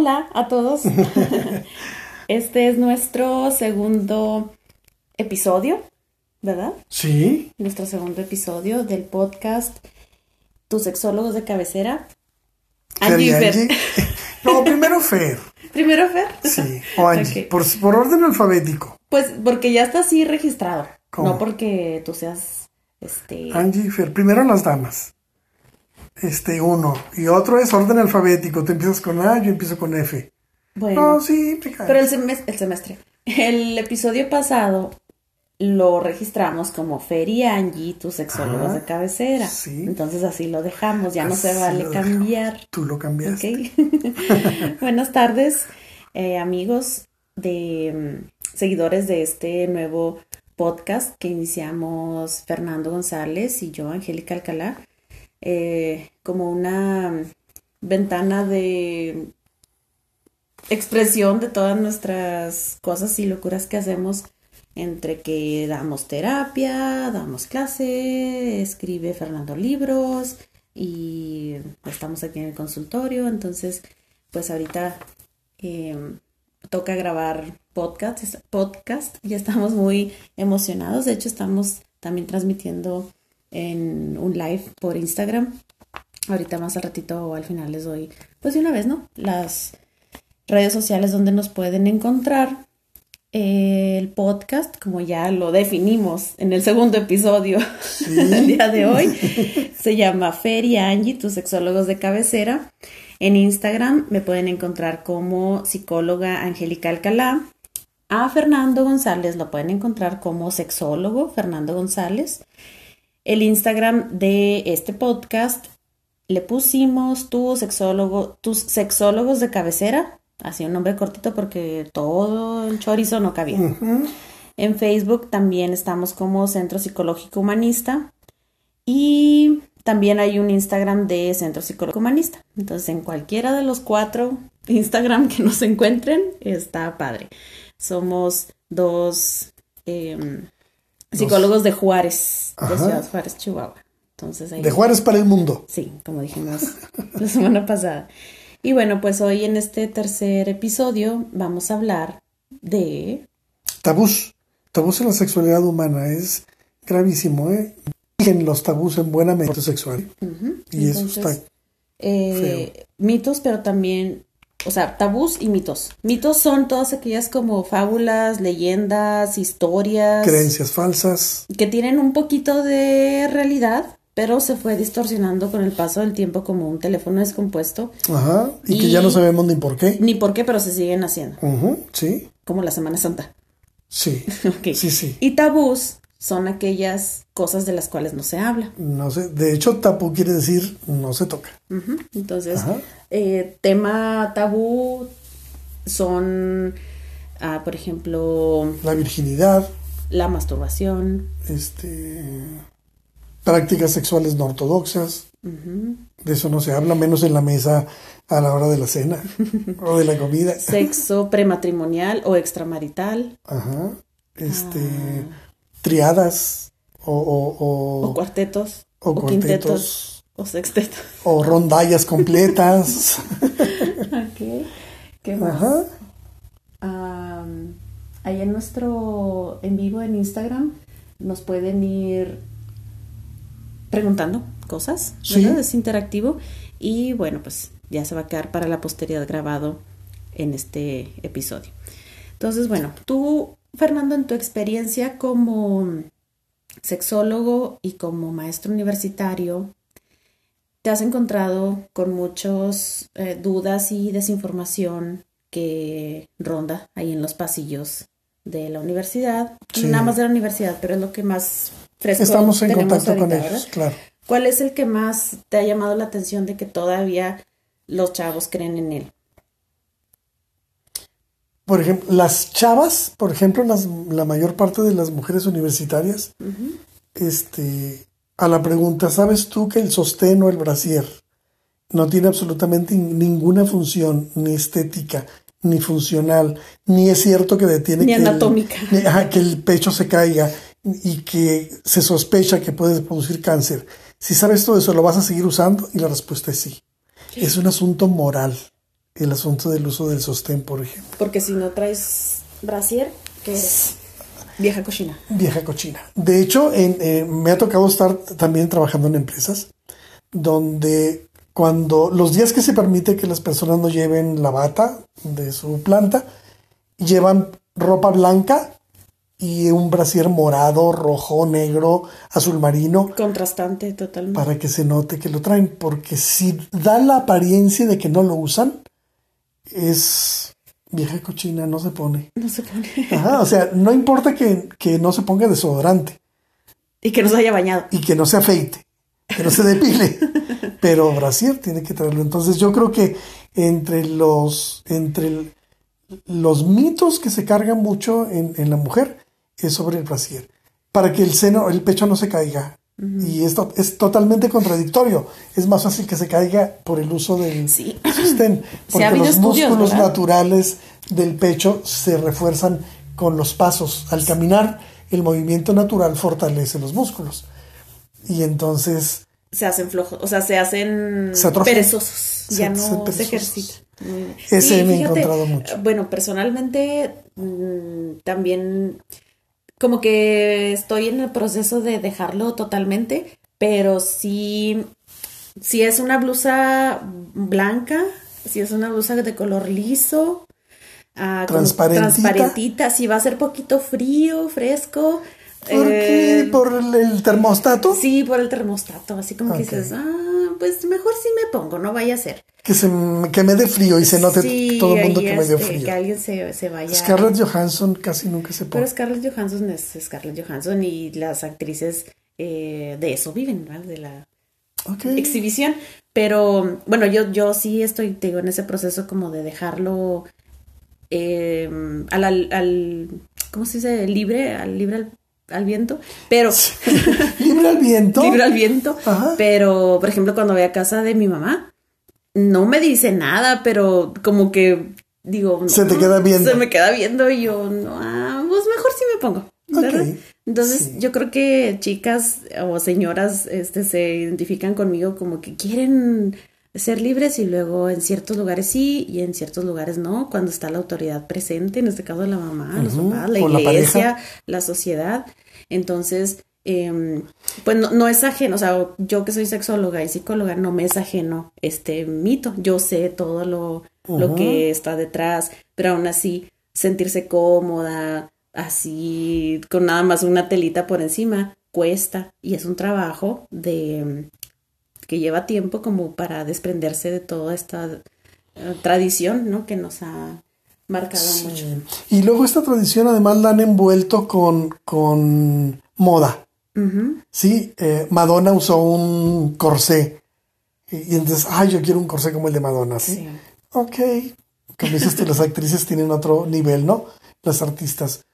Hola a todos. este es nuestro segundo episodio, ¿verdad? Sí. Nuestro segundo episodio del podcast Tus sexólogos de cabecera. Fer y Angie y Fer. Angie. No, primero Fer. Primero Fer. Sí. O Angie. Por, por orden alfabético. Pues porque ya está así registrado. ¿Cómo? No porque tú seas este Angie y Fer. Primero las damas. Este, uno. Y otro es orden alfabético. Tú empiezas con A, yo empiezo con F. bueno. No, sí, te cae. Pero el semestre, el semestre. El episodio pasado lo registramos como Fer y Angie, tus sexólogos Ajá, de cabecera. sí. Entonces así lo dejamos, ya no se vale cambiar. Tú lo cambiaste. Ok. Buenas tardes, eh, amigos de mm, seguidores de este nuevo podcast que iniciamos Fernando González y yo, Angélica Alcalá, eh, como una ventana de expresión de todas nuestras cosas y locuras que hacemos entre que damos terapia, damos clase, escribe Fernando libros y estamos aquí en el consultorio, entonces pues ahorita eh, toca grabar podcast, podcast, ya estamos muy emocionados, de hecho estamos también transmitiendo en un live por Instagram. Ahorita más al ratito o al final les doy, pues de una vez, ¿no? Las redes sociales donde nos pueden encontrar. El podcast, como ya lo definimos en el segundo episodio del día de hoy, se llama Feria Angie, tus sexólogos de cabecera. En Instagram me pueden encontrar como psicóloga Angélica Alcalá. A Fernando González lo pueden encontrar como sexólogo Fernando González. El Instagram de este podcast le pusimos tu sexólogo, tus sexólogos de cabecera, así un nombre cortito porque todo el chorizo no cabía. En Facebook también estamos como Centro Psicológico Humanista y también hay un Instagram de Centro Psicológico Humanista. Entonces, en cualquiera de los cuatro Instagram que nos encuentren, está padre. Somos dos em, psicólogos de Juárez, de. Ciudad Juárez, Chihuahua. Entonces, ahí De Juárez para el mundo. Sí, como dijimos la semana pasada. Y bueno, pues hoy en este tercer episodio vamos a hablar de... Tabús. Tabús en la sexualidad humana. Es gravísimo, ¿eh? En los tabús en buena medida sexual. Y eso está. eh, mitos, pero también, o sea, tabús y mitos. Mitos son todas aquellas como fábulas, leyendas, historias Creencias falsas. que tienen un poquito de realidad, pero se fue distorsionando con el paso del tiempo como un teléfono descompuesto. Ajá. Y, que Y- ya no sabemos ni por qué. Ni por qué, pero se siguen haciendo, Ujú, Sí. como la Semana Santa. Sí. Sí, sí. Y tabús son aquellas cosas de las cuales no se habla. No sé. De hecho, tabú quiere decir no se toca. Entonces, eh, tema tabú son, ah, por ejemplo, La virginidad. la masturbación. Este. Prácticas sexuales no ortodoxas. De eso no se habla, menos en la mesa a la hora de la cena o de la comida. Sexo prematrimonial o extramarital. Ajá. Este. Ah. Triadas o, o, o, O cuartetos. o quintetos. O sextetos. o rondallas completas. Ok. ¿Qué más? Ajá. Am, ahí en nuestro en vivo en Instagram nos pueden ir preguntando cosas, Sí. ¿verdad? Es interactivo y bueno, pues ya se va a quedar para la posteridad grabado en este episodio. Entonces, bueno, tú, Fernando, en tu experiencia como sexólogo y como maestro universitario, te has encontrado con muchas dudas y desinformación que ronda ahí en los pasillos de la universidad, Sí. nada más de la universidad, pero es lo que más fresco Estamos en tenemos contacto con ellos, ¿verdad? claro. ¿Cuál es el que más te ha llamado la atención de que todavía los chavos creen en él? Por ejemplo, las chavas, por ejemplo, las, la mayor parte de las mujeres universitarias, este, a la pregunta, ¿sabes tú que el sostén o el brasier no tiene absolutamente ninguna función, ni estética, ni funcional, ni es cierto que detiene Ni que, el- anatómica. ajá, que el pecho se caiga y que se sospecha que puede producir cáncer? Si sabes todo eso, ¿lo vas a seguir usando? Y la respuesta es sí. Es un asunto moral. El asunto del uso del sostén, por ejemplo. Porque si no traes brasier, ¿qué eres? Vieja cochina. Vieja cochina. De hecho, en, eh, me ha tocado estar también trabajando en empresas donde cuando los días que se permite que las personas no lleven la bata de su planta, llevan ropa blanca y un brasier morado, rojo, negro, azul marino. Contrastante totalmente. Para que se note que lo traen, porque si da la apariencia de que no lo usan, es vieja cochina, no se pone. No se pone. Ajá, o sea, no importa que, que no se ponga desodorante. Y que no se haya bañado. Y que no se afeite, que no se depile. pero brasier tiene que traerlo. Entonces yo creo que entre los, entre los mitos que se cargan mucho en, en la mujer es sobre el brasier. Para que el seno, el pecho no se caiga. Y esto es totalmente contradictorio. Es más fácil que se caiga por el uso del sostén. Porque los músculos naturales del pecho se refuerzan con los pasos. Al caminar, el movimiento natural fortalece los músculos. Y entonces... Se hacen flojos, o sea, se hacen perezosos. ya no se ejercitan. Ese me he encontrado mucho. Bueno, personalmente mm, también como que estoy en el proceso de dejarlo totalmente, pero sí, si es una blusa blanca, si es una blusa de color liso, uh, transparentita. si va a ser poquito frío, fresco. ¿Por qué? Eh, ¿Por el, termostato? Sí, por el termostato, así como que dices, ah, pues mejor sí me pongo, no vaya a ser. Que, se, que me dé frío y se note todo el mundo que me dio este, frío. Que alguien se, se, vaya. Scarlett Johansson casi nunca se pone. Pero Scarlett Johansson es Scarlett Johansson y las actrices eh, de eso viven, ¿no? De la exhibición. Pero bueno, yo, yo sí estoy, digo, en ese proceso como de dejarlo eh, al, al, ¿cómo se dice? Libre, al libre al al viento, pero... ¿Libre al viento? Libre al viento, pero, por ejemplo, cuando voy a casa de mi mamá, no me dice nada, pero como que digo... Se te queda viendo. Se me queda viendo y yo, no, ah, pues mejor sí me pongo. Entonces, yo creo que chicas o señoras este, se identifican conmigo como que quieren ser libres y luego en ciertos lugares sí y en ciertos lugares no, cuando está la autoridad presente, en este caso la mamá, los papás, la iglesia, la, sociedad. Entonces, eh, pues no, es ajeno, o sea, yo que soy sexóloga y psicóloga, no me es ajeno este mito, yo sé todo lo, lo que está detrás, pero aún así sentirse cómoda, así, con nada más una telita por encima, cuesta. Y es un trabajo de que lleva tiempo como para desprenderse de toda esta eh, tradición, ¿no? Que nos ha marcado mucho. Y luego esta tradición además la han envuelto con, con moda. Sí, eh, Madonna usó un corsé. Y, entonces, ay, yo quiero un corsé como el de Madonna, ¿sí? sí. Ok. Como dices tú, las actrices tienen otro nivel, ¿no? Las artistas.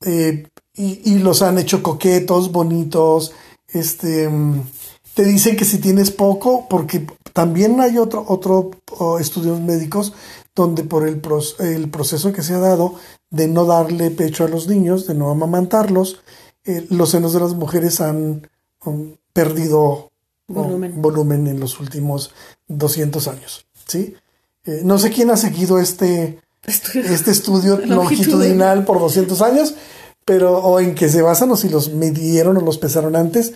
Eh, y, y, los han hecho coquetos, bonitos, este, mm, te dicen que si tienes poco, porque también hay otro, otro estudios médicos donde por el, el, proceso que se ha dado de no darle pecho a los niños, de no amamantarlos, eh, los senos de las mujeres han um, perdido um, volumen. en los últimos 200 años. ¿sí? Eh, no sé quién ha seguido este, este estudio longitudinal por 200 años, pero o en que se basan o si los midieron o los pesaron antes,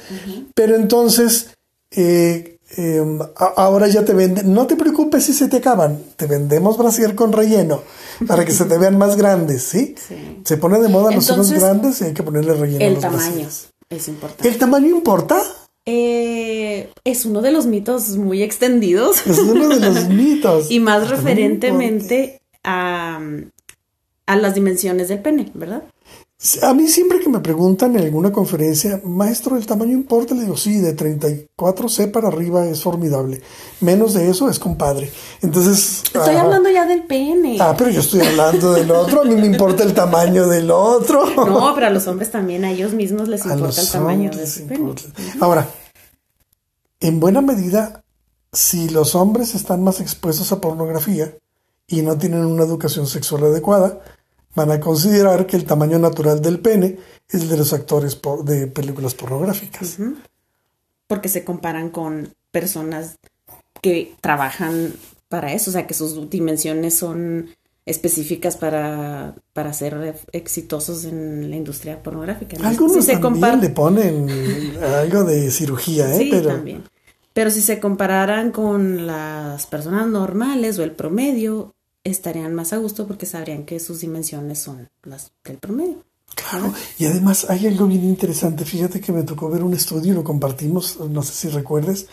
pero entonces eh, em, ahora ya te venden, no te preocupes si se te acaban, te vendemos brasier con relleno para que se te vean más grandes, ¿sí? Se pone de moda los senos grandes y hay que ponerle relleno. El tamaño es importante. ¿El tamaño importa? Eh, es uno de los mitos muy extendidos. Es uno de los mitos. y más referentemente a, a las dimensiones del pene, ¿verdad? A mí siempre que me preguntan en alguna conferencia, maestro, ¿el tamaño importa? Le digo, sí, de 34C para arriba es formidable. Menos de eso es compadre. Entonces... Estoy hablando ya del pene. Ah, pero yo estoy hablando del otro. A mí me importa el tamaño del otro. No, pero a los hombres también, a ellos mismos les importa el tamaño del pene. Ahora, en buena medida, si los hombres están más expuestos a pornografía y no tienen una educación sexual adecuada, van a considerar que el tamaño natural del pene es el de los actores de películas pornográficas. Porque se comparan con personas que trabajan para eso, o sea, que sus dimensiones son específicas para, para ser exitosos en la industria pornográfica. Algunos si también le ponen algo de cirugía, ¿eh? Sí, Pero... también. Pero si se compararan con las personas normales o el promedio, estarían más a gusto porque sabrían que sus dimensiones son las del promedio. Claro, y además hay algo bien interesante. Fíjate que me tocó ver un estudio y lo compartimos, no sé si recuerdes,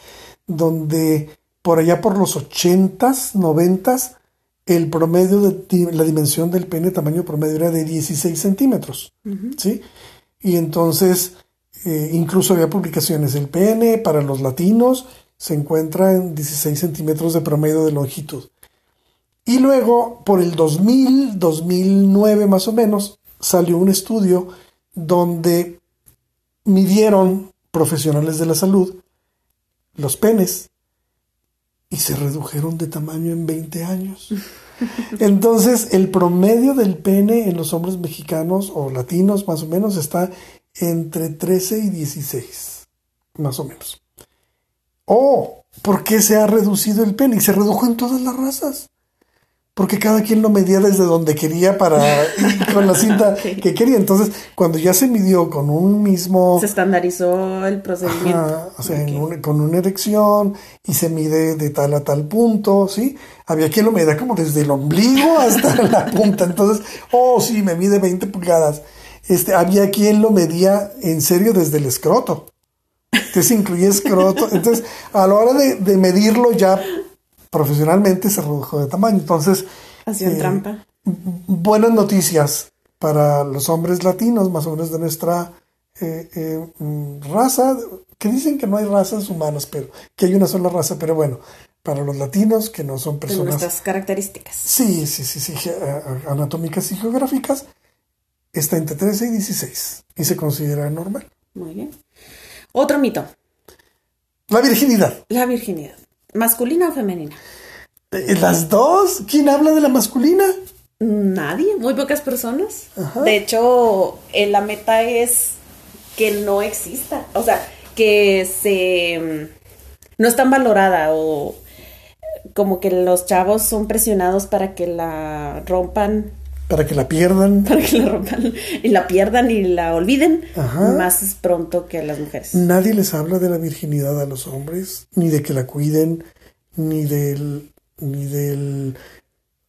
donde por allá por los ochentas, noventas, el promedio de la dimensión del pene, tamaño promedio era de 16 centímetros. ¿Sí? Y entonces, eh, incluso había publicaciones. El pene para los latinos se encuentra en 16 centímetros de promedio de longitud. Y luego, por el 2000, 2009 más o menos, salió un estudio donde midieron profesionales de la salud los penes y se redujeron de tamaño en 20 años. Entonces, el promedio del pene en los hombres mexicanos o latinos más o menos está entre 13 y 16, más o menos. Oh, ¿por qué se ha reducido el pene? Y se redujo en todas las razas porque cada quien lo medía desde donde quería para con la cinta que quería. Entonces, cuando ya se midió con un mismo... Se estandarizó el procedimiento. o sea, con una erección y se mide de tal a tal punto, ¿sí? Había quien lo medía como desde el ombligo hasta la punta. Entonces, oh, sí, me mide 20 pulgadas. Este, había quien lo medía en serio desde el escroto. Entonces incluía escroto. Entonces, a la hora de, de medirlo ya profesionalmente se redujo de tamaño. Entonces, eh, trampa. Buenas noticias para los hombres latinos, más o menos de nuestra eh, eh, mm, raza, que dicen que no hay razas humanas, pero que hay una sola raza, pero bueno, para los latinos que no son personas. De nuestras características. Sí, sí, sí, sí, anatómicas y geográficas, está entre 13 y 16 y se considera normal. Muy bien. Otro mito. La virginidad. La virginidad. ¿Masculina o femenina? Eh, las dos. ¿Quién habla de la masculina? Nadie, muy pocas personas. De hecho, eh, la meta es que no exista. O sea, que se mm, no es tan valorada o como que los chavos son presionados para que la rompan. Para que la pierdan. Para que la rompan y la pierdan y la olviden más pronto que a las mujeres. Nadie les habla de la virginidad a los hombres, ni de que la cuiden, ni del, ni del...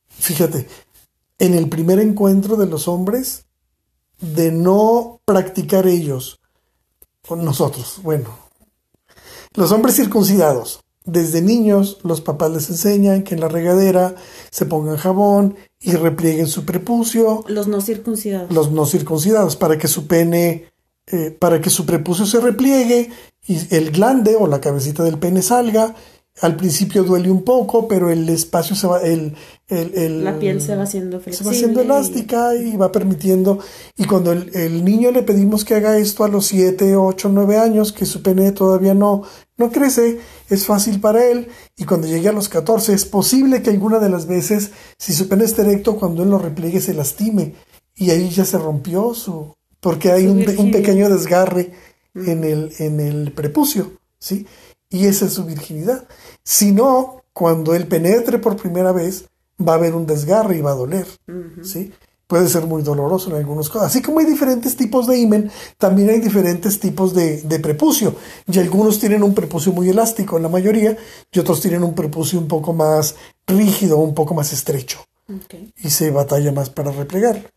Fíjate, en el primer encuentro de los hombres, de no practicar ellos, con nosotros, bueno, los hombres circuncidados, desde niños los papás les enseñan que en la regadera se pongan jabón y replieguen su prepucio. Los no circuncidados. Los no circuncidados, para que su pene, eh, para que su prepucio se repliegue y el glande o la cabecita del pene salga al principio duele un poco, pero el espacio se va, el, el, la piel se va haciendo flexible. Se va haciendo elástica y, va permitiendo. Y cuando el, niño le pedimos que haga esto a los 7, 8, 9 años, que su pene todavía no, no crece, es fácil para él. Y cuando llegue a los 14, es posible que alguna de las veces, si su pene está erecto, cuando él lo repliegue se lastime. Y ahí ya se rompió su, porque hay un, un, pequeño desgarre en el, en el prepucio, ¿sí? Y esa es su virginidad. Si no, cuando él penetre por primera vez, va a haber un desgarre y va a doler. ¿sí? Puede ser muy doloroso en algunos casos. Así como hay diferentes tipos de imen, también hay diferentes tipos de, prepucio. Y algunos tienen un prepucio muy elástico, en la mayoría, y otros tienen un prepucio un poco más rígido, un poco más estrecho. Y se batalla más para replegar.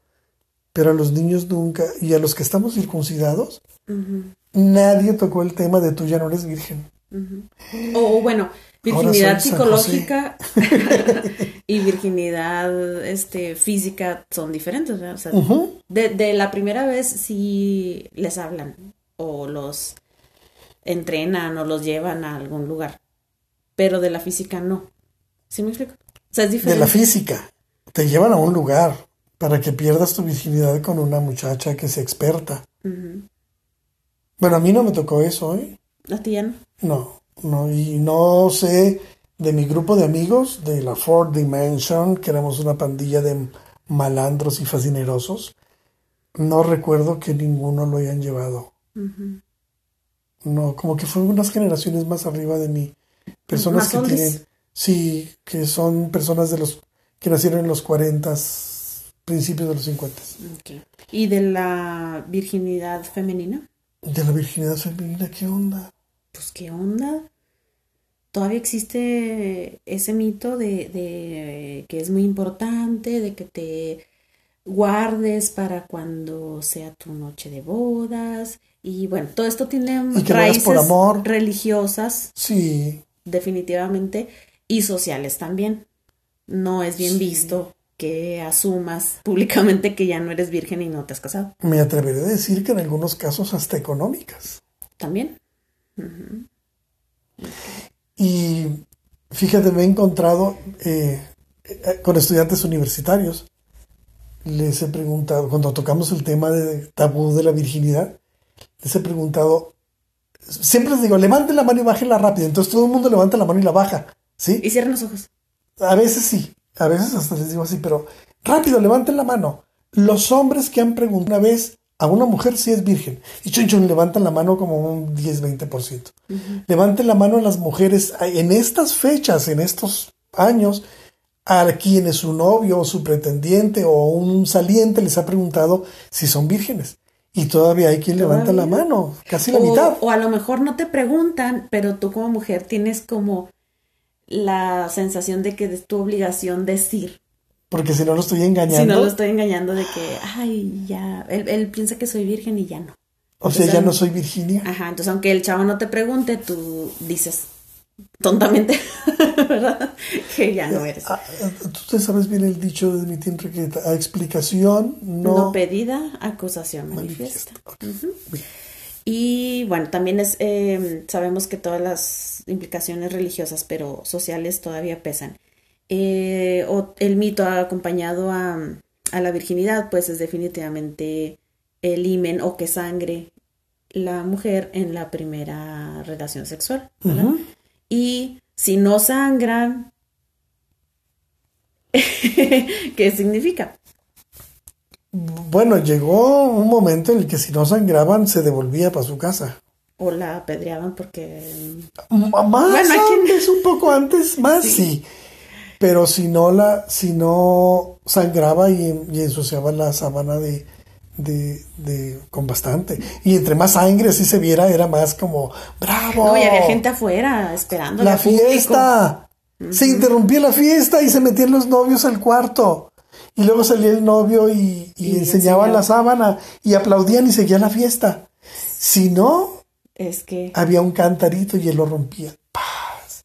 Pero a los niños nunca, y a los que estamos circuncidados, nadie tocó el tema de tú ya no eres virgen. O bueno, virginidad psicológica y virginidad este, física son diferentes. de, la primera vez sí les hablan o los entrenan o los llevan a algún lugar, pero de la física no. ¿Sí me explico? De la física, te llevan a un lugar para que pierdas tu virginidad con una muchacha que sea experta. Bueno, a mí no me tocó eso, ¿eh? ¿A ti ya no? No, no, y no sé de mi grupo de amigos de la Fourth Dimension, que éramos una pandilla de malandros y fascinerosos, no recuerdo que ninguno lo hayan llevado. No, como que fue unas generaciones más arriba de mí. Personas que tienen, Sí, que son personas de los que nacieron en los 40, principios de los 50. Ok. ¿Y de la virginidad femenina? De la virginidad femenina, ¿qué onda? Pues qué onda. Todavía existe ese mito de, de que es muy importante, de que te guardes para cuando sea tu noche de bodas. Y bueno, todo esto tiene raíces por amor. religiosas, Sí, definitivamente, y sociales también. No es bien Sí. visto que asumas públicamente que ya no eres virgen y no te has casado. me atreveré a decir que en algunos casos hasta económicas. También. Y fíjate, me he encontrado eh, eh, con estudiantes universitarios. Les he preguntado, cuando tocamos el tema de tabú de la virginidad, les he preguntado, siempre les digo, levanten la mano y bájenla rápido. Entonces todo el mundo levanta la mano y la baja. ¿Sí? Y cierran los ojos. A veces sí, a veces hasta les digo así, pero rápido, levanten la mano. Los hombres que han preguntado una vez a una mujer si es virgen, y chun chun levantan la mano como un 10-20%. Levanten la mano a las mujeres en estas fechas, en estos años, a quienes su novio o su pretendiente o un saliente les ha preguntado si son vírgenes. Y todavía hay quien levanta la mano, casi la o, mitad. o a lo mejor no te preguntan, pero tú como mujer tienes como la sensación de que es tu obligación decir. Porque si no lo estoy engañando. Si no lo estoy engañando de que, ay, ya, él, él piensa que soy virgen y ya no. o sea, ya no soy Virginia. Ajá, entonces aunque el chavo no te pregunte, tú dices tontamente, ¿verdad? Que ya no eres. Ah, Tú te sabes bien el dicho de mi tía Enriqueta, a explicación no, No, pedida, acusación manifiesta. Y bueno, también es, eh, sabemos que todas las implicaciones religiosas, pero sociales todavía pesan. Eh, o el mito acompañado a, a la virginidad, pues es definitivamente el himen o que sangre la mujer en la primera relación sexual. Y si no sangran, ¿qué significa? Bueno, llegó un momento en el que si no sangraban se devolvía para su casa. O la apedreaban porque... M- Más Bueno, antes, un poco antes, más sí. Pero si no la, si no sangraba y, y ensuciaba la sábana de, de, de- con bastante. Y entre más sangre así se viera, era más como, bravo. No, y había gente afuera esperando. la fiesta. Se interrumpía la fiesta y se metían los novios al cuarto. Y luego salía el novio y, y Y enseñaba. la sábana y aplaudían y seguía la fiesta. Si no, Es que... había un cantarito y él lo rompía. ¡Paz!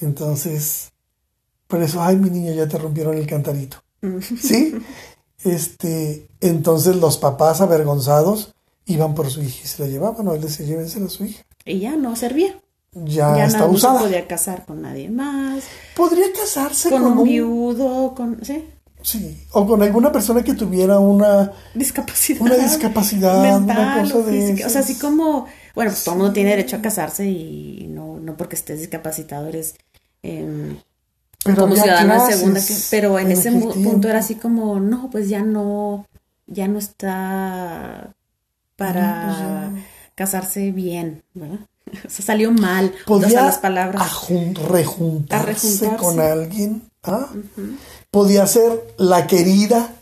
Entonces, por eso, ay, mi niño, ya te rompieron el cantarito. ¿Sí? Este, entonces los papás avergonzados iban por su hija y se la llevaban, o él decía, llévensela a su hija. Y ya no servía. Ya, ya está no, no se usada. podía casar con nadie más. Podría casarse Con con, un un, viudo, con... ¿sí? sí, o con alguna persona que tuviera una Discapacidad. Una discapacidad, una mental cosa o de. O sea, así como... Bueno, pues todo el mundo tiene derecho a casarse y no, no porque estés discapacitado eres... em, pero como ciudadano de segunda, que- pero en ese punto era así como, no, pues ya no, ya no está para No, pues casarse bien, ¿verdad? O sea, salió mal, o podía sea, las palabras. ajun- rejuntarse, con alguien. ¿ah? Podía ser la querida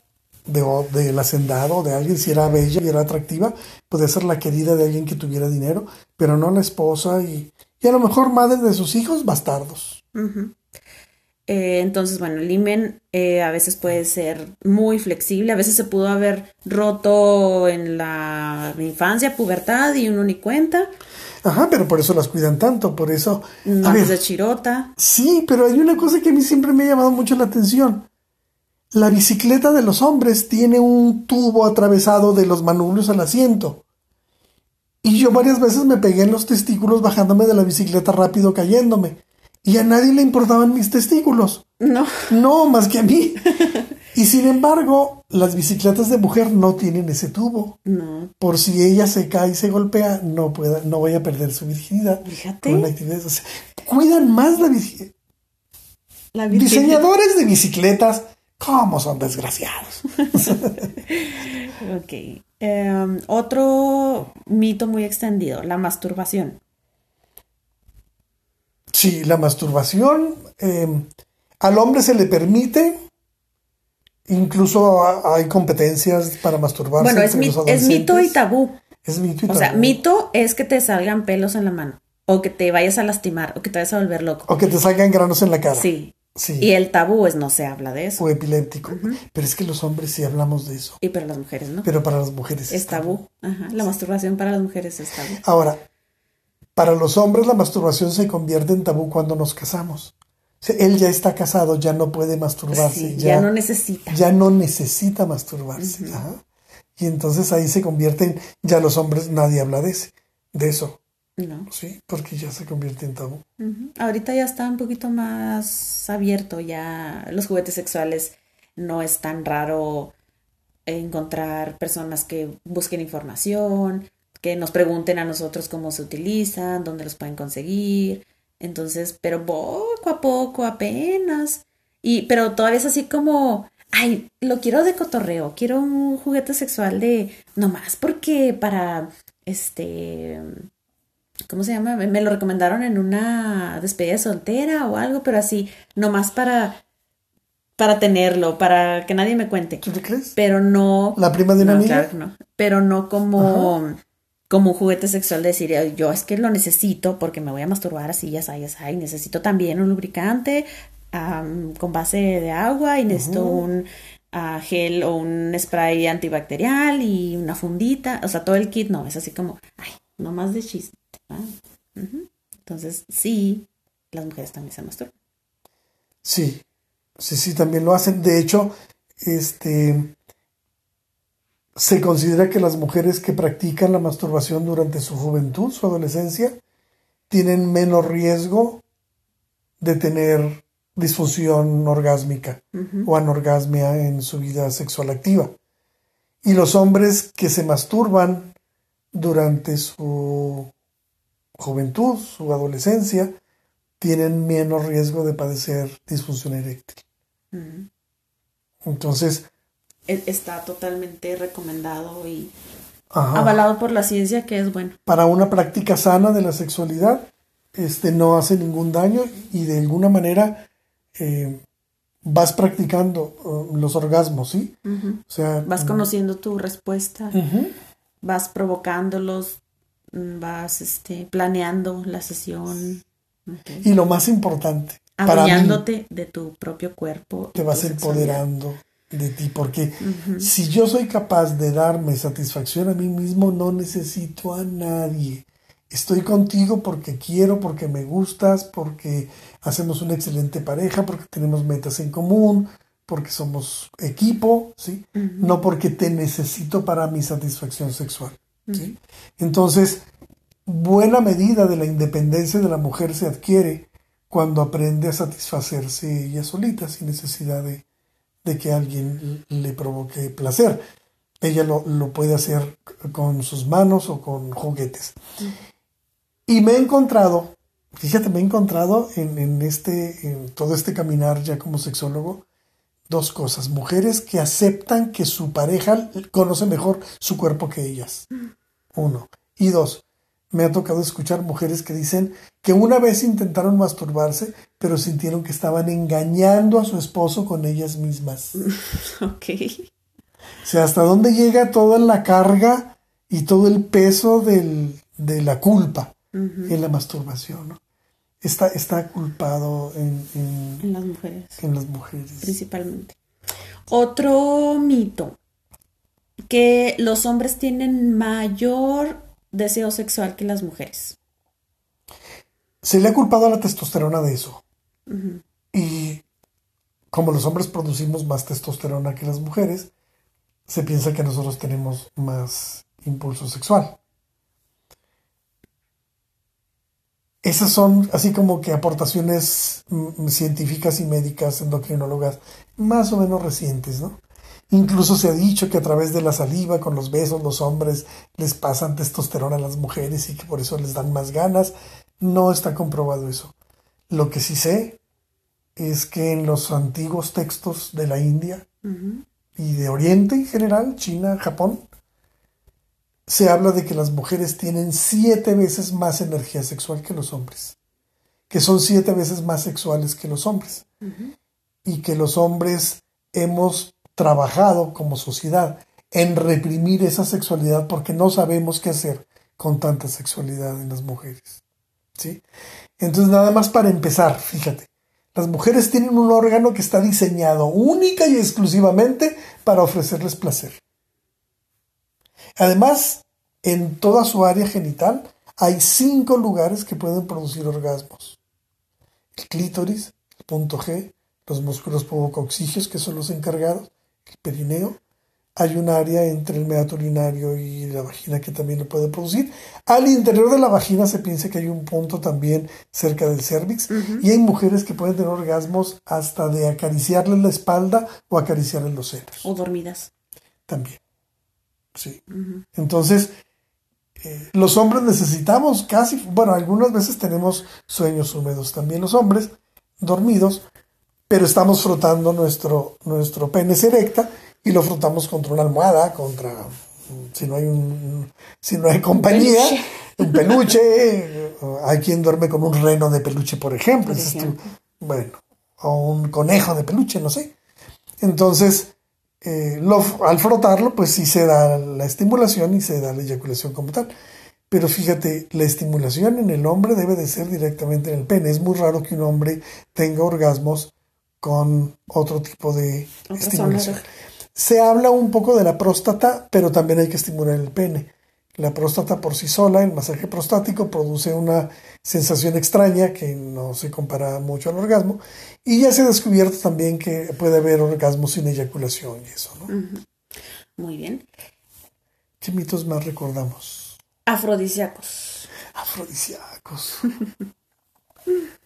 de, del hacendado, de alguien, si era bella y era atractiva, podía ser la querida de alguien que tuviera dinero, pero no la esposa y, y a lo mejor madre de sus hijos bastardos. Eh, entonces, bueno, el himen eh, a veces puede ser muy flexible, a veces se pudo haber roto en la infancia, pubertad y uno ni cuenta, Ajá, pero por eso las cuidan tanto, por eso... A antes ver, de chirota. Sí, pero hay una cosa que a mí siempre me ha llamado mucho la atención. La bicicleta de los hombres tiene un tubo atravesado de los manubrios al asiento. Y yo varias veces me pegué en los testículos bajándome de la bicicleta rápido cayéndome. Y a nadie le importaban mis testículos. No, No, más que a mí. Y sin embargo, las bicicletas de mujer no tienen ese tubo. no, Por si ella se cae y se golpea, no pueda, no vaya a perder su virginidad. Fíjate. Una actividad. O sea, cuidan más la virginidad. la virgen- Diseñadores de bicicletas, ¿cómo son desgraciados? Ok. Em, otro mito muy extendido, la masturbación. Sí, la masturbación eh, al hombre se le permite, incluso hay competencias para masturbarse. Bueno, es, mi- mito y tabú. Es mito y O sea, tabú. mito es que te salgan pelos en la mano, o que te vayas a lastimar, o que te vayas a volver loco. O que te salgan granos en la cara. Sí. Sí. Y el tabú es no se habla de eso. O epiléptico. Pero es que los hombres sí hablamos de eso. Y para las mujeres, ¿no? Pero para las mujeres Es tabú. Ajá. La masturbación para las mujeres es tabú. Ahora, para los hombres la masturbación se convierte en tabú cuando nos casamos. Él ya está casado, ya no puede masturbarse. Sí, ya, no necesita. ya no necesita masturbarse. Ajá. Y entonces ahí se convierte en, ya los hombres, nadie habla de ese, de eso, No. ¿sí? Porque ya se convierte en tabú. Ahorita ya está un poquito más abierto, ya los juguetes sexuales no es tan raro encontrar personas que busquen información, que nos pregunten a nosotros cómo se utilizan, dónde los pueden conseguir. Entonces, pero poco a poco, apenas. Y, pero todavía es así como, ay, lo quiero de cotorreo, quiero un juguete sexual de, nomás porque para, este, ¿cómo se llama? Me, lo recomendaron en una despedida soltera o algo, pero así, nomás para, para tenerlo, para que nadie me cuente. ¿Tú te crees? Pero no. ¿La prima de una no, amiga? claro que no. Pero no como, como un juguete sexual de decir, "Ay, yo es que lo necesito porque me voy a masturbar así, ya sabes, ya sabes, necesito también un lubricante am, con base de agua y necesito un ah, gel o un spray antibacterial y una fundita, o sea, todo el kit, no, es así como, ay, no más de chiste. Entonces, sí, las mujeres también se masturban. Sí, sí, sí, también lo hacen. De hecho, este se considera que las mujeres que practican la masturbación durante su juventud, su adolescencia, tienen menos riesgo de tener disfunción orgásmica o anorgasmia en su vida sexual activa. Y los hombres que se masturban durante su juventud, su adolescencia, tienen menos riesgo de padecer disfunción eréctil. Entonces, Está totalmente recomendado y ajá, avalado por la ciencia que es bueno. para una práctica sana de la sexualidad, este no hace ningún daño y de alguna manera eh, vas practicando uh, los orgasmos, ¿sí? O sea, Vas conociendo tu respuesta, ujú, vas provocándolos, mm, vas este, planeando la sesión, ok. y lo más importante, adueñándote de tu propio cuerpo. te vas empoderando de ti, porque si yo soy capaz de darme satisfacción a mí mismo, no necesito a nadie. Estoy contigo porque quiero, porque me gustas, porque hacemos una excelente pareja, porque tenemos metas en común, porque somos equipo, ¿sí? No porque te necesito para mi satisfacción sexual, ¿sí? Entonces, buena medida de la independencia de la mujer se adquiere cuando aprende a satisfacerse ella solita, sin necesidad de, de que alguien le provoque placer. Ella lo, lo puede hacer con sus manos o con juguetes. Y me he encontrado, fíjate, me he encontrado en, en este, en todo este caminar ya como sexólogo, dos cosas. Mujeres que aceptan que su pareja conoce mejor su cuerpo que ellas. Uno. Y dos, me ha tocado escuchar mujeres que dicen que una vez intentaron masturbarse, pero sintieron que estaban engañando a su esposo con ellas mismas. Ok. O sea, hasta dónde llega toda la carga y todo el peso del- de la culpa en la masturbación. ¿no? Está, está culpado en, en- En las mujeres, en las mujeres. principalmente. Otro mito, que los hombres tienen mayor deseo sexual que las mujeres. Se le ha culpado a la testosterona de eso. Y como los hombres producimos más testosterona que las mujeres, se piensa que nosotros tenemos más impulso sexual. Esas son así como que aportaciones mm, científicas y médicas endocrinólogas más o menos recientes, ¿no? Incluso se ha dicho que a través de la saliva, con los besos, los hombres les pasan testosterona a las mujeres y que por eso les dan más ganas. No está comprobado eso. Lo que sí sé es que en los antiguos textos de la India y de Oriente en general, China, Japón, se habla de que las mujeres tienen siete veces más energía sexual que los hombres. que son siete veces más sexuales que los hombres. Y que los hombres hemos trabajado como sociedad en reprimir esa sexualidad porque no sabemos qué hacer con tanta sexualidad en las mujeres. ¿sí? Entonces, nada más para empezar, fíjate, las mujeres tienen un órgano que está diseñado única y exclusivamente para ofrecerles placer. Además, en toda su área genital hay cinco lugares que pueden producir orgasmos. El clítoris, el punto G, los músculos pubocoxígeos, que son los encargados, perineo, hay un área entre el meato urinario y la vagina que también lo puede producir. Al interior de la vagina se piensa que hay un punto también cerca del cervix y hay mujeres que pueden tener orgasmos hasta de acariciarle la espalda o acariciarle los senos. O dormidas. También. Sí. Entonces, eh, los hombres necesitamos casi, bueno, algunas veces tenemos sueños húmedos también los hombres, dormidos, pero estamos frotando nuestro, nuestro pene erecta y lo frotamos contra una almohada, contra si no hay un si no hay compañía, un peluche, hay quien duerme con un reno de peluche, por ejemplo, bueno, o un conejo de peluche, no sé. Entonces, eh, al frotarlo, pues sí se da la estimulación y se da la eyaculación como tal. Pero fíjate, la estimulación en el hombre debe de ser directamente en el pene. Es muy raro que un hombre tenga orgasmos con otro tipo de estimulación. Se habla un poco de la próstata, pero también hay que estimular el pene. La próstata por sí sola, el masaje prostático, produce una sensación extraña que no se compara mucho al orgasmo. Y ya se ha descubierto también que puede haber orgasmo sin eyaculación y eso, ¿no? Muy bien. ¿Qué mitos más recordamos? Afrodisíacos. Afrodisíacos.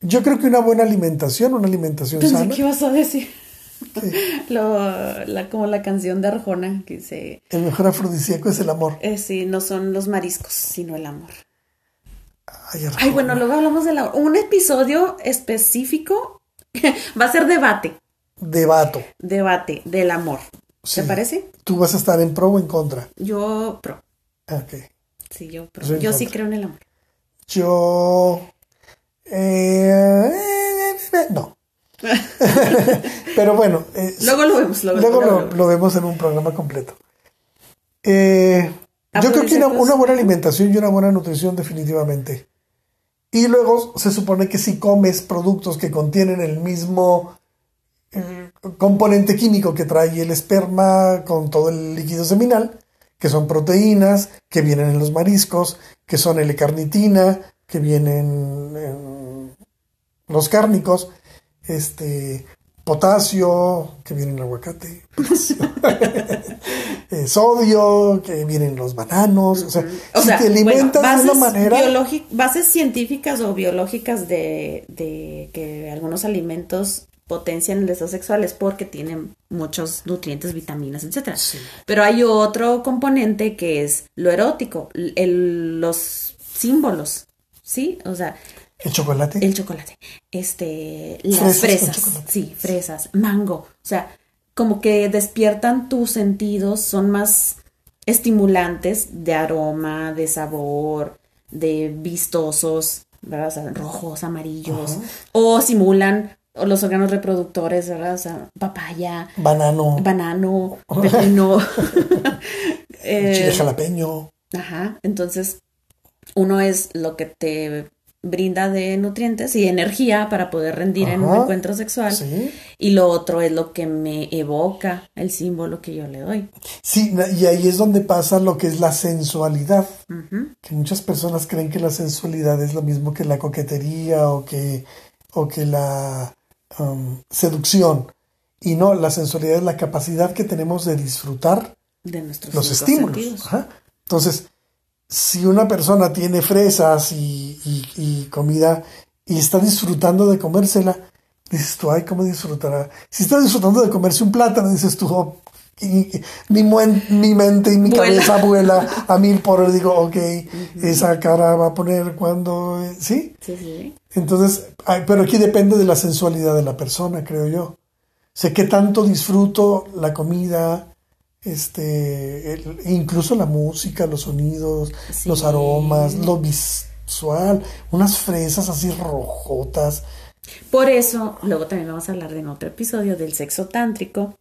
Yo creo que una buena alimentación, una alimentación sana. ¿Qué vas a decir? Lo, la, como la canción de Arjona que dice... El mejor afrodisíaco es el amor. Eh, sí, no son los mariscos, sino el amor. Ay, bueno, luego hablamos de la... Un episodio específico va a ser debate. Debato. Debate del amor. ¿Te parece? ¿Tú vas a estar en pro o en contra? Yo pro. Ok. Sí, yo pro. Yo, sí creo en el amor. Yo... Eh, no. Pero bueno. Eh, luego lo vemos. Luego, lo, vemos en un programa completo. Eh, yo creo que una, una, buena alimentación y una buena nutrición definitivamente. Y luego se supone que si comes productos que contienen el mismo eh, componente químico que trae el esperma con todo el líquido seminal, que son proteínas, que vienen en los mariscos, que son L-carnitina, que vienen en los cárnicos, este, potasio, que viene en el aguacate, eh, sodio, que vienen los bananos, o sea, si te alimentas de una manera... Bases científicas o biológicas de, que algunos alimentos potencian el deseo sexual es porque tienen muchos nutrientes, vitaminas, etcétera. Pero hay otro componente que es lo erótico, los símbolos, ¿sí? O sea, ¿El chocolate? El chocolate. Este, las fresas. Sí, fresas, mango. O sea, como que despiertan tus sentidos, son más estimulantes de aroma, de sabor, de vistosos, ¿verdad? O sea, rojos, amarillos. O simulan los órganos reproductores, ¿verdad? O sea, papaya. Banano. Banano, pepino. Chile eh, jalapeño. Ajá. Entonces, uno es lo que te brinda de nutrientes y energía para poder rendir en un encuentro sexual. Y lo otro es lo que me evoca el símbolo que yo le doy. Sí, y ahí es donde pasa lo que es la sensualidad. Que muchas personas creen que la sensualidad es lo mismo que la coquetería o que, o que la um, seducción. Y no, la sensualidad es la capacidad que tenemos de disfrutar de nuestros los estímulos. Entonces, si una persona tiene fresas y, comida y está disfrutando de comérsela, dices tú, ay, ¿cómo disfrutará? Si está disfrutando de comerse un plátano, dices tú, oh, mi, mi, mente y mi cabeza vuela a mil por hora. Digo, ok, esa cara va a poner cuando. ¿Sí? Sí, sí. Entonces, pero aquí depende de la sensualidad de la persona, creo yo. Sé que tanto disfruto la comida, este, incluso la música, los sonidos, los aromas, lo sexual, unas fresas así rojotas. Por eso, luego también vamos a hablar de en otro episodio del sexo tántrico,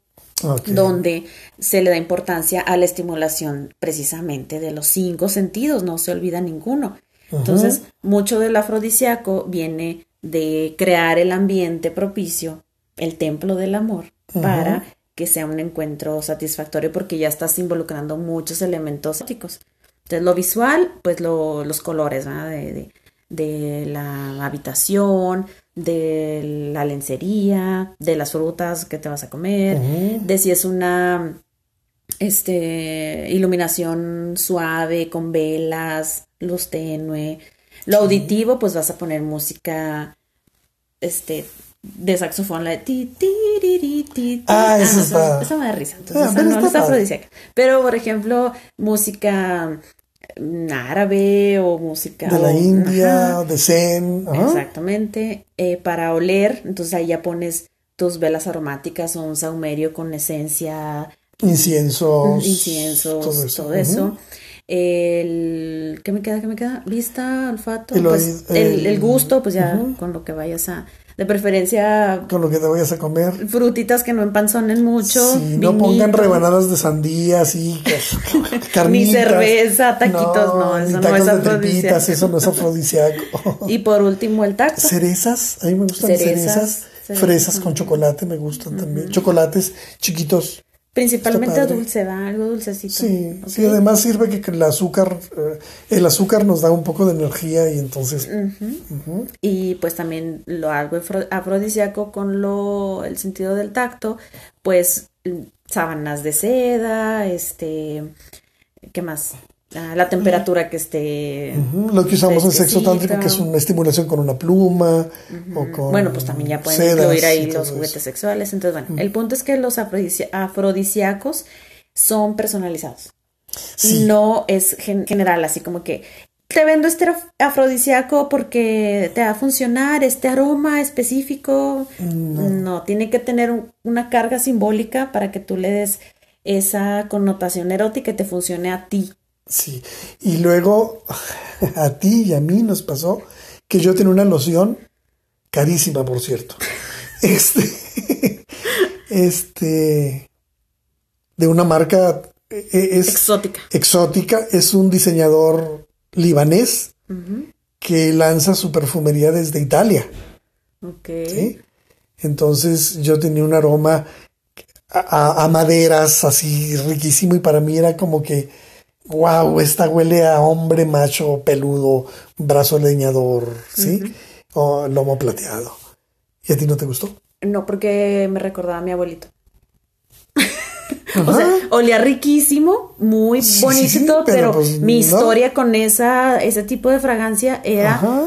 donde se le da importancia a la estimulación precisamente de los cinco sentidos, no se olvida ninguno. Entonces, mucho del afrodisíaco viene de crear el ambiente propicio, el templo del amor, para que sea un encuentro satisfactorio porque ya estás involucrando muchos elementos ópticos. Entonces, lo visual, pues lo- los colores, de- de la habitación, de la lencería, de las frutas que te vas a comer, de si es una este iluminación suave con velas, luz tenue. Lo auditivo, pues vas a poner música este de saxofón, la de ti, ti, ri, ri, ti, ti. Ah, esa esa- está- esa me da risa. Entonces, Ah, pero no está es padre. afrodisíaca. Pero, por ejemplo, música mm, árabe o música De la o- India, ajá. de Zen. ajá. Exactamente. Eh, para oler, entonces ahí ya pones tus velas aromáticas o un saumerio con esencia, Inciensos. inciensos, todo eso. El, ¿qué me queda? ¿Qué me queda? Vista, olfato. El pues, el- el gusto, pues ya con lo que vayas a. De preferencia, Con lo que te vayas a comer. frutitas que no empanzonen mucho. Sí, no pongan rebanadas de sandía así, carnitas. Ni cerveza, taquitos, no, ni eso no tacos es de tripitas, eso no es afrodisíaco. Y por último, el tacto. cerezas, a mí me gustan las Cerezas, cerezas, cerezas, fresas con chocolate me gustan también, chocolates chiquitos. Principalmente dulce, ¿va? Algo dulcecito. Sí, sí, además sirve que que el azúcar, eh, el azúcar nos da un poco de energía y entonces Y pues también lo algo afro- afrodisíaco con lo el sentido del tacto, pues sábanas de seda, este, ¿qué más? La temperatura que esté. lo que usamos en sexo tántrico que es una estimulación con una pluma o con Bueno, pues también ya pueden incluir ahí los eso. juguetes sexuales. Entonces, bueno, el punto es que los afrodisíacos son personalizados. Sí. No es gen- general, así como que te vendo este af- afrodisíaco porque te va a funcionar este aroma específico. No, tiene que tener un- una carga simbólica para que tú le des esa connotación erótica y te funcione a ti. Sí, y luego a ti y a mí nos pasó que yo tenía una loción carísima, por cierto. Este, este, de una marca eh, es Exótica. exótica, es un diseñador libanés que lanza su perfumería desde Italia. Ok. ¿sí? Entonces yo tenía un aroma a, a- a maderas así riquísimo y para mí era como que, wow, esta huele a hombre macho peludo, brazo leñador, ¿sí? O lomo plateado. ¿Y a ti no te gustó? No, porque me recordaba a mi abuelito. O sea, olía riquísimo, muy Sí, bonito sí, pero pero, pues, mi no. historia con esa, ese tipo de fragancia era Ajá.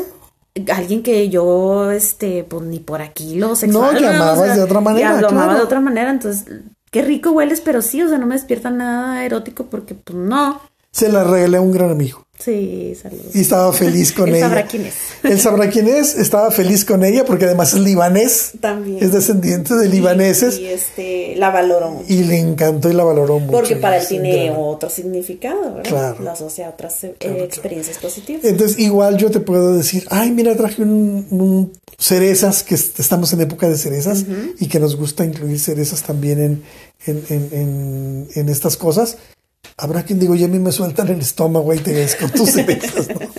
alguien que yo, este, pues ni por aquí lo sexual. llamabas de otra manera, ya lo amaba claro. de otra manera, entonces, qué rico hueles, pero sí, o sea, no me despierta nada erótico porque, pues no. Se la regalé a un gran amigo Sí, saludos. y estaba feliz con Él ella. sabrá quién es. Él sabrá quién es, estaba feliz con ella porque además es libanés. También. Es descendiente de libaneses Y, este, la valoro mucho. y le encantó y la valoró mucho. Porque para él tiene gran- otro significado, ¿verdad? Claro. Lo asocia a otras eh, claro. experiencias positivas. Entonces, igual yo te puedo decir, ay, mira, traje un, un cerezas, que est- estamos en época de cerezas y que nos gusta incluir cerezas también en, en, en, en, en estas cosas. Habrá quien digo, ya a mí me sueltan el estómago y te ves con tus cerezas, ¿no?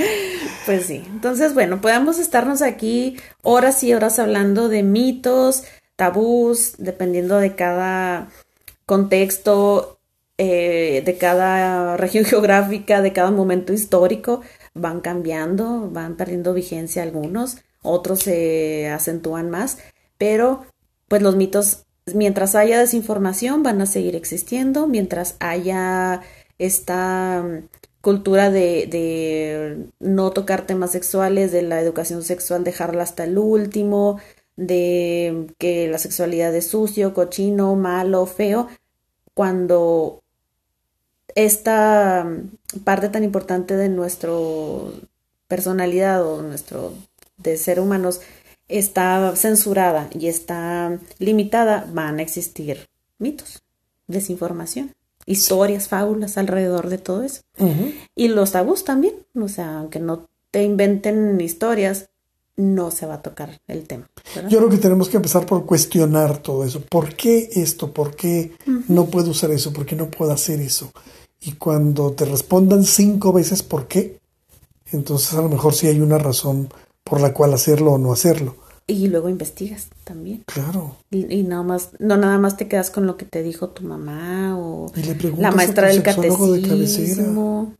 Pues sí. Entonces, bueno, podemos estarnos aquí horas y horas hablando de mitos, tabús, dependiendo de cada contexto, eh, de cada región geográfica, de cada momento histórico. Van cambiando, van perdiendo vigencia algunos, otros se acentúan más, pero pues los mitos, mientras haya desinformación, van a seguir existiendo, mientras haya esta mm, cultura de, de no tocar temas sexuales, de la educación sexual, dejarla hasta el último, de que la sexualidad es sucio, cochino, malo, feo, cuando esta mm, parte tan importante de nuestra personalidad o nuestro de ser humanos está censurada y está limitada, van a existir mitos, desinformación, historias, fábulas alrededor de todo eso. Y los tabús también, o sea, aunque no te inventen historias, no se va a tocar el tema. Yo creo que tenemos que empezar por cuestionar todo eso. ¿Por qué esto? ¿Por qué no puedo usar eso? ¿Por qué no puedo hacer eso? Y cuando te respondan cinco veces por qué, entonces a lo mejor sí hay una razón por la cual hacerlo o no hacerlo. Y luego investigas también. Claro. Y, nada más, no nada más te quedas con lo que te dijo tu mamá o la maestra del catecismo.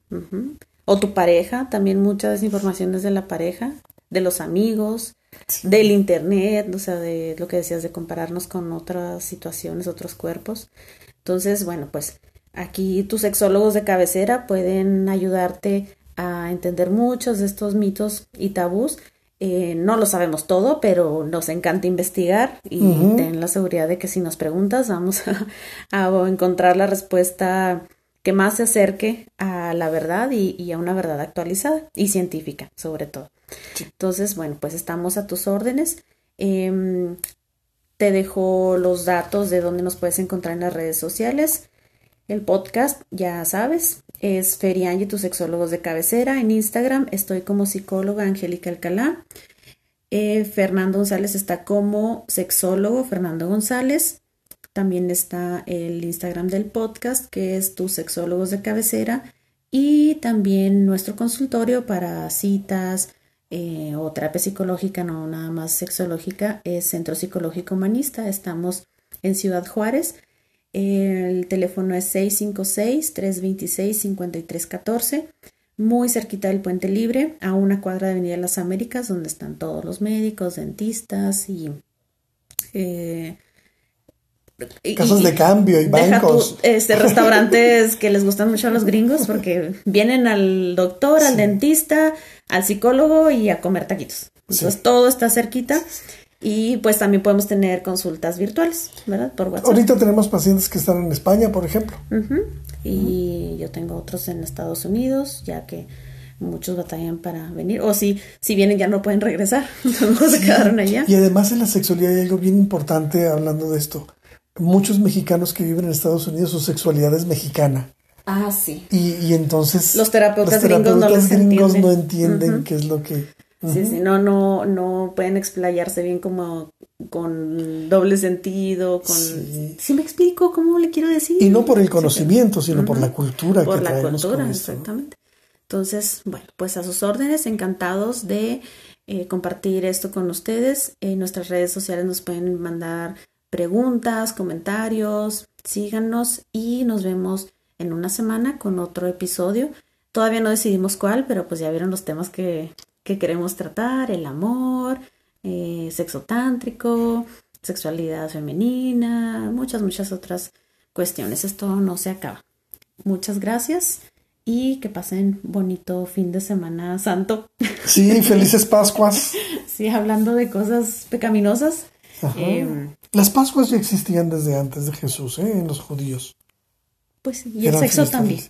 O tu pareja, también muchas informaciones de la pareja, de los amigos, del internet, o sea, de lo que decías de compararnos con otras situaciones, otros cuerpos. Entonces, bueno, pues aquí tus sexólogos de cabecera pueden ayudarte a entender muchos de estos mitos y tabús eh, no lo sabemos todo, pero nos encanta investigar y ten la seguridad de que si nos preguntas vamos a, encontrar la respuesta que más se acerque a la verdad y, a una verdad actualizada y científica, sobre todo. Entonces, bueno, pues estamos a tus órdenes. Em, te dejo los datos de dónde nos puedes encontrar en las redes sociales. El podcast, ya sabes, es Feriangi, tus sexólogos de cabecera. En Instagram estoy como psicóloga Angélica Alcalá. Eh, Fernando González está como sexólogo Fernando González. También está el Instagram del podcast, que es tus sexólogos de cabecera. Y también nuestro consultorio para citas eh, o terapia psicológica, no nada más sexológica, es Centro Psicológico Humanista. Estamos en Ciudad Juárez. El teléfono es 656-326-5314, muy cerquita del Puente Libre, a una cuadra de Avenida de las Américas, donde están todos los médicos, dentistas y... Eh, Casas de cambio y bancos. este, restaurantes que les gustan mucho a los gringos porque vienen al doctor, al dentista, al psicólogo y a comer taquitos. Entonces todo está cerquita. Y pues también podemos tener consultas virtuales, ¿verdad? Por WhatsApp. Ahorita tenemos pacientes que están en España, por ejemplo. Y yo tengo otros en Estados Unidos, ya que muchos batallan para venir. O si, si vienen ya no pueden regresar, no se quedaron allá. Y además en la sexualidad hay algo bien importante hablando de esto. Muchos mexicanos que viven en Estados Unidos, su sexualidad es mexicana. Ah, sí. Y, y entonces los terapeutas, gringos no, entienden. no entienden qué es lo que Sí, sí, no, no, no pueden explayarse bien como con doble sentido, con... Sí. me explico cómo le quiero decir? Y no por el conocimiento, sino por la cultura. Por la cultura, exactamente. Entonces, bueno, pues a sus órdenes, encantados de eh, compartir esto con ustedes. En nuestras redes sociales nos pueden mandar preguntas, comentarios, síganos y nos vemos en una semana con otro episodio. Todavía no decidimos cuál, pero pues ya vieron los temas que, que queremos tratar, el amor, eh, sexo tántrico, sexualidad femenina, muchas, muchas otras cuestiones. Esto no se acaba. Muchas gracias y que pasen bonito fin de semana santo. Sí, felices Pascuas. sí, hablando de cosas pecaminosas. Em, Las Pascuas ya existían desde antes de Jesús, ¿eh? en los judíos. Pues y el sexo también.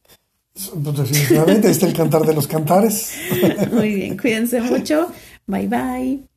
Pues definitivamente, está el cantar de los cantares. Muy bien, cuídense mucho. Bye bye.